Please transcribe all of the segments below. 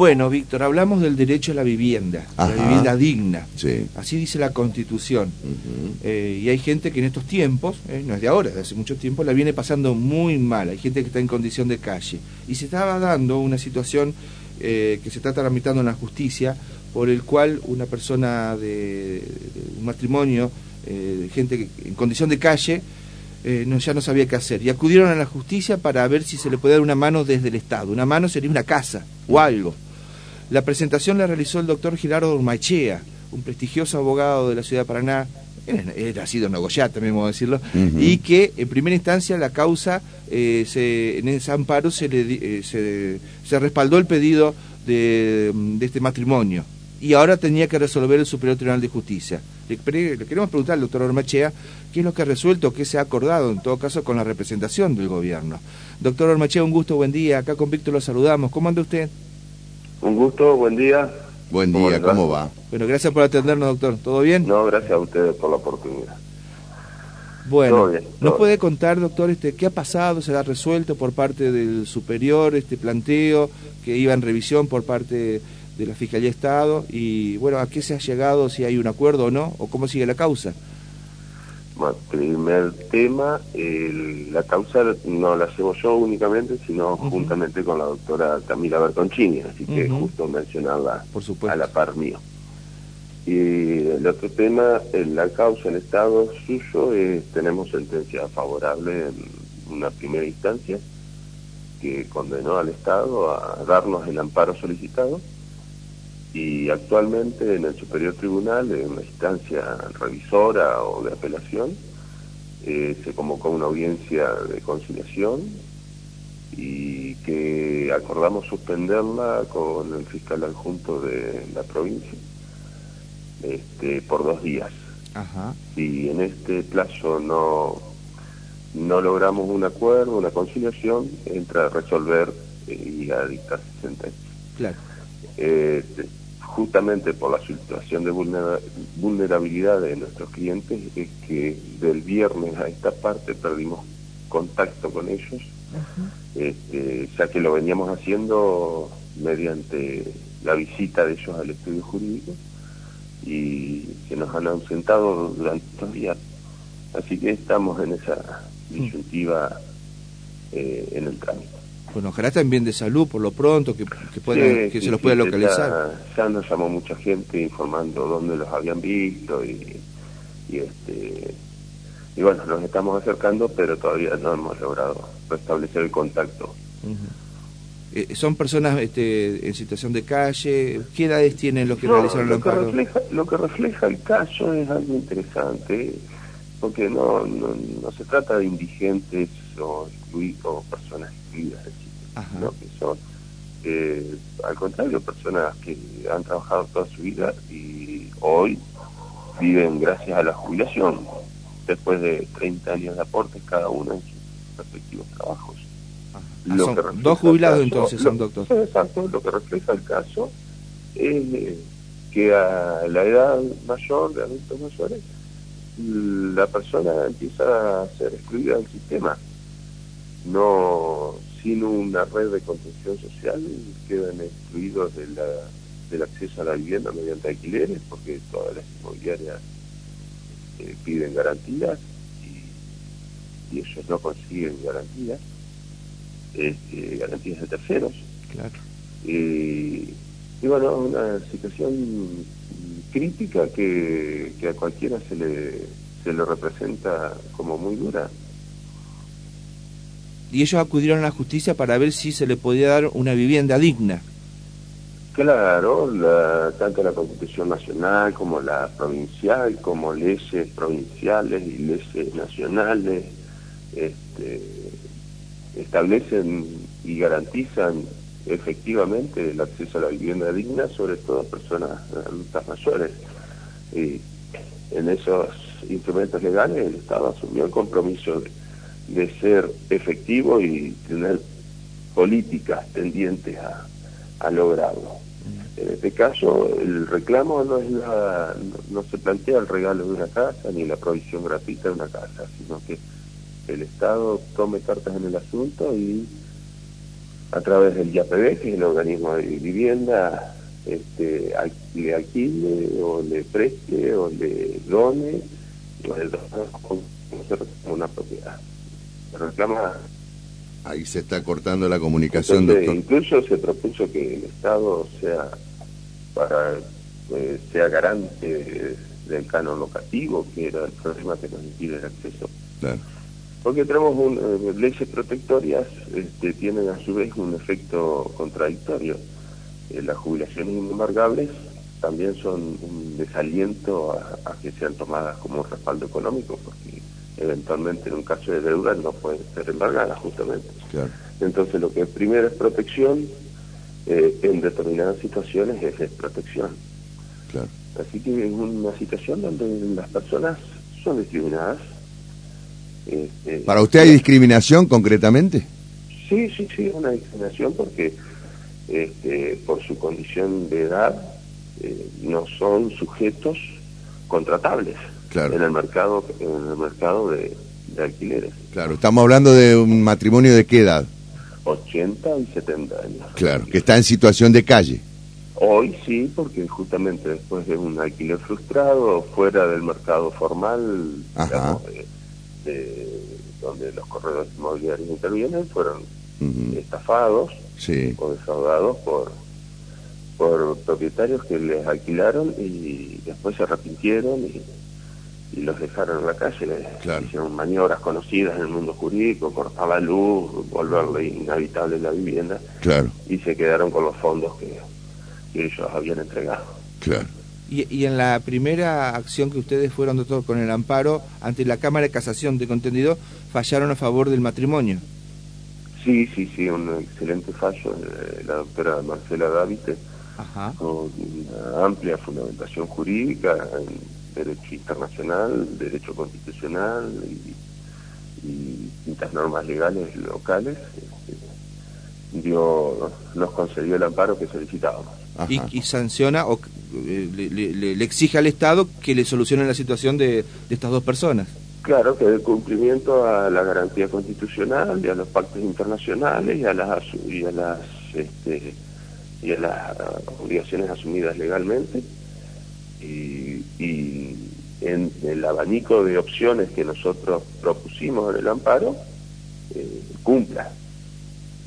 Bueno, Víctor, hablamos del derecho a la vivienda, a la vivienda digna. Sí. Así dice la Constitución. Eh, y hay gente que en estos tiempos, eh, no es de ahora, de hace mucho tiempo, la viene pasando muy mal. Hay gente que está en condición de calle. Y se estaba dando una situación eh, que se está tramitando en la justicia, por el cual una persona de, de un matrimonio, eh, de gente que- en condición de calle, eh, no, ya no sabía qué hacer. Y acudieron a la justicia para ver si se le puede dar una mano desde el Estado. Una mano sería una casa o algo. La presentación la realizó el doctor Gerardo Urmachea, un prestigioso abogado de la ciudad de Paraná, era, era sido Nogoyá también vamos a decirlo, y que en primera instancia la causa, eh, se, en ese amparo se, le, eh, se, se respaldó el pedido de, de este matrimonio. Y ahora tenía que resolver el Superior Tribunal de Justicia. Le, le queremos preguntar al doctor Ormachea qué es lo que ha resuelto, qué se ha acordado, en todo caso, con la representación del gobierno. Doctor Ormachea, un gusto, buen día. Acá con Víctor lo saludamos. ¿Cómo anda usted? Un gusto, buen día. Buen ¿Cómo día? ¿cómo va? Bueno, gracias por atendernos, doctor. ¿Todo bien? No, gracias a ustedes por la oportunidad. Bueno, Todo bien, ¿nos puede contar, doctor, este, qué ha pasado? ¿Se ha resuelto por parte del superior este planteo que iba en revisión por parte de la Fiscalía de Estado? Y bueno, ¿a qué se ha llegado? ¿Si hay un acuerdo o no? ¿O cómo sigue la causa? Primer tema, el- la causa no la hacemos yo únicamente, sino juntamente con la doctora Camila Bertoncini, así que justo mencionarla Por supuesto. a la par mío. Y el otro tema, en la causa en estado suyo, es, tenemos sentencia favorable en una primera instancia que condenó al Estado a darnos el amparo solicitado y actualmente en el Superior Tribunal, en una instancia revisora o de apelación, eh, se convocó una audiencia de conciliación y que acordamos suspenderla con el fiscal adjunto de la provincia este, por dos días. Ajá. Si en este plazo no, no logramos un acuerdo, una conciliación, entra a resolver eh, y a dictar sentencia. Claro. Eh, de- justamente por la situación de vulnera- vulnerabilidad de nuestros clientes es que del viernes a esta parte perdimos contacto con ellos, este, ya que lo veníamos haciendo mediante la visita de ellos al estudio jurídico y se nos han ausentado durante estos días. Así que estamos en esa disyuntiva eh, en el trámite. Bueno, ojalá también de salud por lo pronto, que, que, puedan- Sí, que sí, se los pueda localizar. Ya, nos llamó mucha gente informando dónde los habían visto y, y este y bueno, nos estamos acercando, pero todavía no hemos logrado restablecer el contacto. Eh, ¿Son personas este, en situación de calle? ¿Qué edades tienen los que No, realizaron el lo, que refleja, lo que refleja el caso es algo interesante, porque no, no, no se trata de indigentes o excluidos, o personas excluidas. ¿no? que son, eh, al contrario, personas que han trabajado toda su vida y hoy viven gracias a la jubilación, después de 30 años de aportes cada uno en sus respectivos trabajos. Ah, son dos jubilados entonces, son doctor. Exacto, lo que refleja el caso es eh, que a la edad mayor, de adultos mayores, la persona empieza a ser excluida del sistema. No, sin una red de contención social, quedan excluidos de la, del acceso a la vivienda mediante alquileres, porque todas las inmobiliarias eh, piden garantías y, y ellos no consiguen garantías, este, garantías de terceros. Claro. Y, y bueno, una situación crítica que, que a cualquiera se le, se le representa como muy dura. Y ellos acudieron a la justicia para ver si se le podía dar una vivienda digna. Claro, la, tanto la Constitución Nacional como la provincial, como leyes provinciales y leyes nacionales, este, establecen y garantizan efectivamente el acceso a la vivienda digna, sobre todo a personas adultas mayores. Y en esos instrumentos legales el Estado asumió el compromiso de, de ser efectivo y tener políticas tendientes a, a lograrlo. En este caso, el reclamo no es la, no, no se plantea el regalo de una casa ni la provisión gratuita de una casa, sino que el Estado tome cartas en el asunto y a través del IAPB, que es el organismo de vivienda, este, le alquile o le preste o le done o le done una propiedad. reclama Ahí se está cortando la comunicación, doctor. Incluso se propuso que el Estado sea para eh, sea garante del canon locativo, que era el problema que nos impide el acceso. Porque tenemos un, eh, leyes protectorias, este, tienen a su vez un efecto contradictorio. Eh, las jubilaciones inembargables también son un desaliento a, que sean tomadas como respaldo económico, porque eventualmente en un caso de deuda no pueden ser embargadas justamente. Entonces lo que primero es protección, eh, en determinadas situaciones es protección. Así que es una situación donde las personas son discriminadas. Este, ¿Para usted hay discriminación concretamente? Sí, sí, sí, una discriminación porque este, por su condición de edad eh, no son sujetos contratables en el mercado en el mercado de, alquileres. Claro, estamos hablando de un matrimonio de qué edad? 80 y 70 años. Claro, que está en situación de calle. Hoy sí, porque justamente después de un alquiler frustrado, fuera del mercado formal, donde los corredores inmobiliarios intervienen, fueron estafados o defraudados por, por propietarios que les alquilaron y después se arrepintieron y, los dejaron en la calle. Les hicieron maniobras conocidas en el mundo jurídico, cortar la luz, volverle inhabitable la vivienda y se quedaron con los fondos que, que ellos habían entregado. Claro. Y, y, en la primera acción que ustedes fueron, doctor, con el amparo ante la Cámara de Casación, de contendido, fallaron a favor del matrimonio. Sí, sí, sí, un excelente fallo la doctora Marcela Davite, con una amplia fundamentación jurídica en derecho internacional, derecho constitucional y, y distintas normas legales locales. Este, dio, nos concedió el amparo que solicitábamos. Y, sanciona o eh, le, exige al Estado que le solucione la situación de estas dos personas. Claro, que el cumplimiento a la garantía constitucional y a los pactos internacionales y a las y a las este, y a las obligaciones asumidas legalmente y, en el abanico de opciones que nosotros propusimos en el amparo eh, cumpla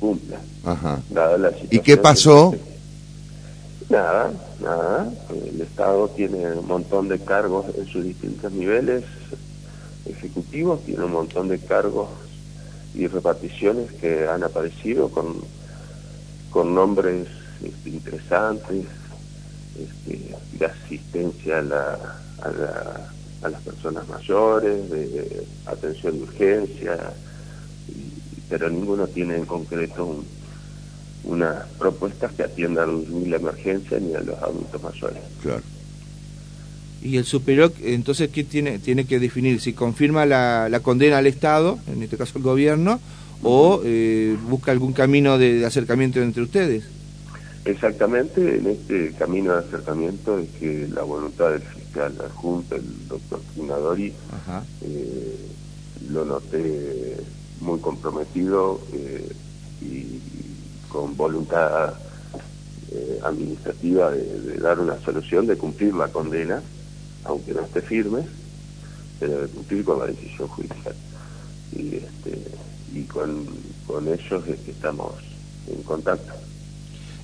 cumpla Ajá. ¿Y qué pasó? Nada, nada. El Estado tiene un montón de cargos en sus distintos niveles ejecutivos, tiene un montón de cargos y reparticiones que han aparecido con, con nombres este, interesantes, este, de asistencia a, la, a, las personas mayores, de, atención de urgencia, pero ninguno tiene en concreto unas propuestas que atiendan ni la emergencia ni a los adultos mayores. Claro. Y el superior, entonces, ¿qué tiene, tiene que definir? Si confirma la, la condena al Estado, en este caso el gobierno, o eh, busca algún camino de, acercamiento entre ustedes. Exactamente, en este camino de acercamiento es que la voluntad del fiscal adjunto, el doctor Finadori, eh, lo noté muy comprometido eh, y con voluntad administrativa de, dar una solución, de cumplir la condena aunque no esté firme, se debe cumplir con la decisión judicial. Y, este, y con, con ellos es que estamos en contacto.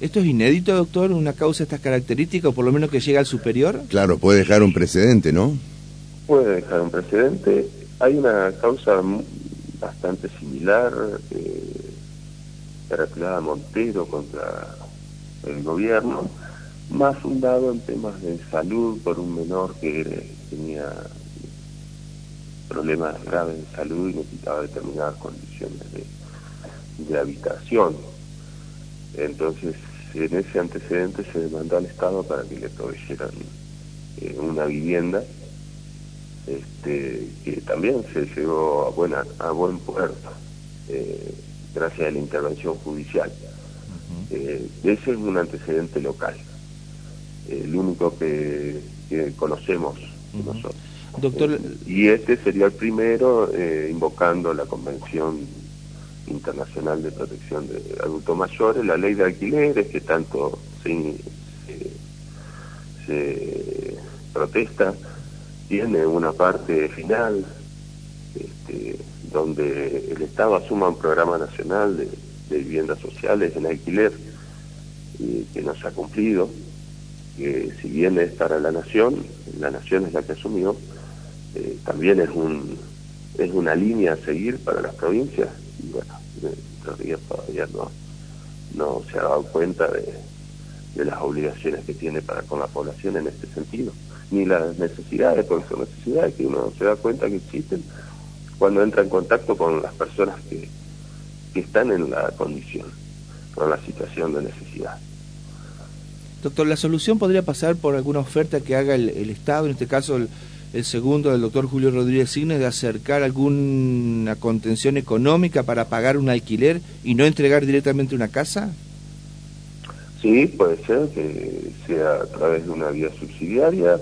¿Esto es inédito, doctor, una causa de estas características, o por lo menos que llega al superior? Claro, puede dejar un precedente, ¿no? Puede dejar un precedente. Hay una causa bastante similar, eh, Montero contra el gobierno, más fundado en temas de salud por un menor que tenía problemas graves de salud y necesitaba determinadas condiciones de, habitación. Entonces, en ese antecedente se demandó al Estado para que le proveyeran eh, una vivienda este, que también se llegó a, buena, a buen puerto eh, gracias a la intervención judicial. Eh, ese es un antecedente local el único que, conocemos nosotros. Doctor... y este sería el primero eh, invocando la Convención internacional de protección de adultos mayores, la ley de alquileres que tanto se, se, protesta, tiene una parte final este, donde el Estado asuma un programa nacional de, viviendas sociales en alquiler y que no se ha cumplido, que si bien es para la nación, la nación es la que asumió, eh, también es un es una línea a seguir para las provincias. Y bueno, todavía todavía no, no se ha dado cuenta de, de las obligaciones que tiene para con la población en este sentido, ni las necesidades, porque son necesidades que uno se da cuenta que existen cuando entra en contacto con las personas que, que están en la condición, con la situación de necesidad. Doctor, ¿la solución podría pasar por alguna oferta que haga el, el Estado, en este caso el, el segundo del doctor Julio Rodríguez Signes, de acercar alguna contención económica para pagar un alquiler y no entregar directamente una casa? Sí, puede ser que sea a través de una vía subsidiaria,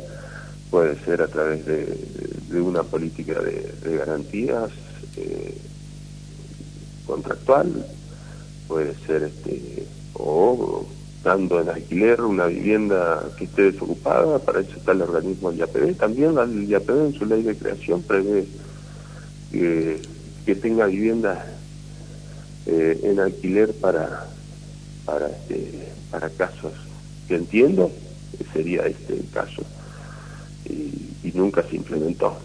puede ser a través de, una política de, garantías eh, contractual, puede ser este o dando en alquiler una vivienda que esté desocupada, para eso está el organismo del IAPB. También el IAPB en su ley de creación prevé que tenga viviendas eh, en alquiler para para este, para casos que entiendo que sería este el caso y, nunca se implementó.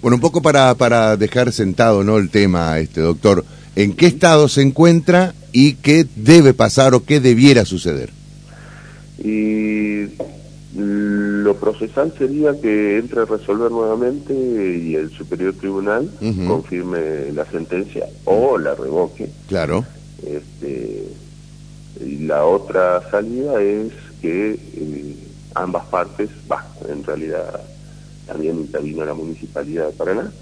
Bueno, un poco para, para dejar sentado ¿no? el tema, este doctor, ¿en qué estado se encuentra y qué debe pasar o qué debiera suceder? Y lo procesal sería que entre a resolver nuevamente y el Superior Tribunal confirme la sentencia o la revoque. Claro. Este, y la otra salida es que eh, ambas partes, va, en realidad también intervino la Municipalidad de Paraná,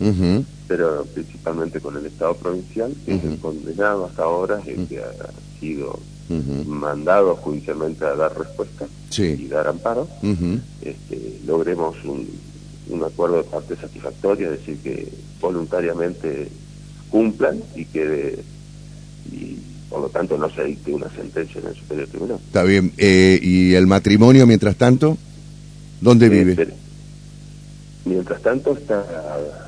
pero principalmente con el Estado provincial, que es el condenado hasta ahora, el que ha sido mandado judicialmente a dar respuesta y dar amparo, este, logremos un, un acuerdo de parte satisfactoria, es decir, que voluntariamente cumplan y que y por lo tanto no se dicte una sentencia en el Superior Tribunal. Está bien. Eh, ¿Y el matrimonio, mientras tanto, dónde vive? Mientras tanto está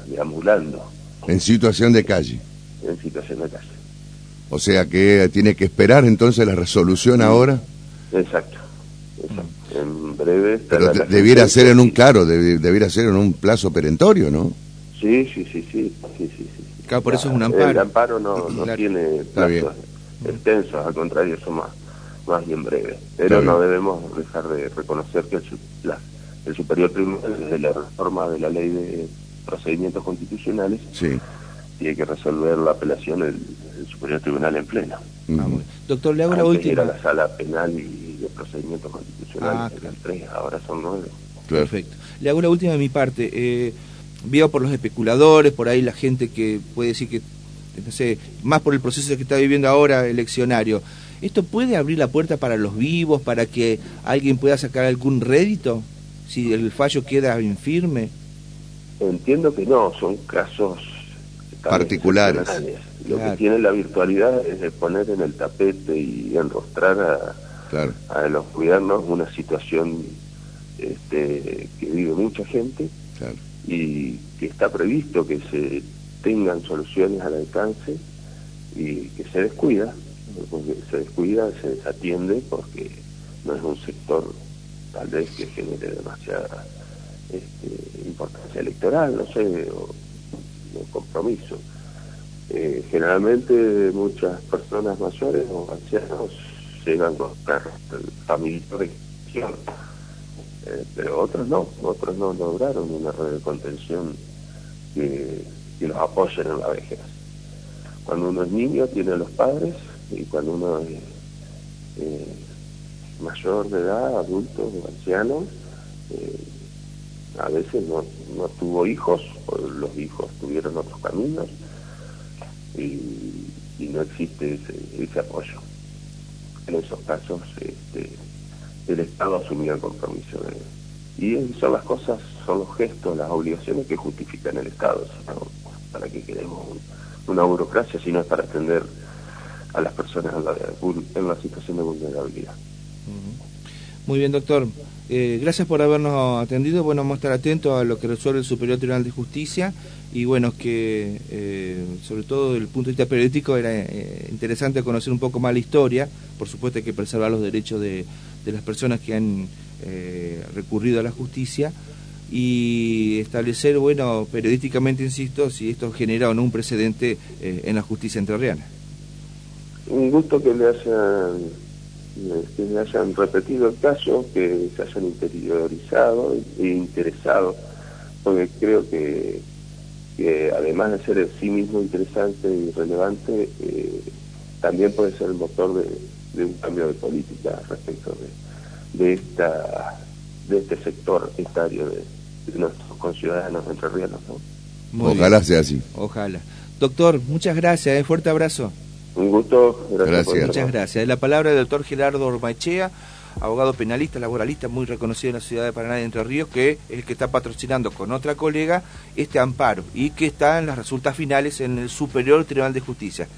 deambulando. En situación de calle. En situación de calle. O sea que tiene que esperar entonces la resolución ahora. Exacto. exacto. En breve. Pero debiera ser en un, claro, debiera ser en un plazo perentorio, ¿no? Sí, sí, sí, sí. sí, sí, Claro, por eso es un amparo. El amparo no, no tiene plazo extensos, al contrario, son más, más bien breves. Pero no debemos dejar de reconocer que el, el Superior Tribunal, desde la reforma de la ley de procedimientos constitucionales, sí. tiene que resolver la apelación el, Superior Tribunal en pleno. Ah, Doctor, le hago la última. Era la sala penal y de procedimientos constitucionales, ah, tres, ahora son nueve. Perfecto. Le hago la última de mi parte. Eh, veo por los especuladores, por ahí la gente que puede decir que no sé, más por el proceso que está viviendo ahora eleccionario, ¿esto puede abrir la puerta para los vivos, para que alguien pueda sacar algún rédito si el fallo queda infirme? Entiendo que no, son casos particulares. Lo que tiene la virtualidad es de poner en el tapete y enrostrar a, a los gobiernos una situación este, que vive mucha gente y que está previsto que se tengan soluciones al alcance y que se descuida, porque se descuida, se desatiende porque no es un sector tal vez que genere demasiada este, importancia electoral, no sé, o, compromiso. Eh, generalmente muchas personas mayores o ancianos llegan con familiares eh, pero otros no, otros no lograron una red de contención que que los apoyen en la vejez. Cuando uno es niño tiene a los padres y cuando uno es eh, mayor de edad, adulto o anciano, eh, a veces no, no, tuvo hijos, los hijos tuvieron otros caminos y, no existe ese, apoyo. En esos casos este, el Estado asumía el compromiso de... Y son las cosas, son los gestos, las obligaciones que justifican el Estado. ¿Para que queremos una burocracia, sino es para atender a las personas en la situación de vulnerabilidad. Muy bien, doctor. Eh, gracias por habernos atendido. Bueno, vamos a estar atentos a lo que resuelve el Superior Tribunal de Justicia y bueno, que eh, sobre todo desde el punto de vista periodístico era eh, interesante conocer un poco más la historia. Por supuesto hay que preservar los derechos de, de las personas que han recurrido a la justicia y establecer, bueno, periodísticamente, insisto, si esto genera o no un precedente en la justicia entrerriana. Un gusto que le hayan que hayan repetido el caso, que se hayan interiorizado e interesado, porque creo que, además de ser en sí mismo interesante y relevante, eh, también puede ser el motor de, un cambio de política respecto de, esta de este sector etario de, nuestros conciudadanos entrerrianos. ¿no? Ojalá sea así. Ojalá. Doctor, muchas gracias, ¿eh? fuerte abrazo. Un gusto. Gracias. Muchas gracias. La palabra del doctor Gerardo Ormachea, abogado penalista, laboralista, muy reconocido en la ciudad de Paraná de Entre Ríos, que es el que está patrocinando con otra colega este amparo y que está en las resultas finales en el Superior Tribunal de Justicia.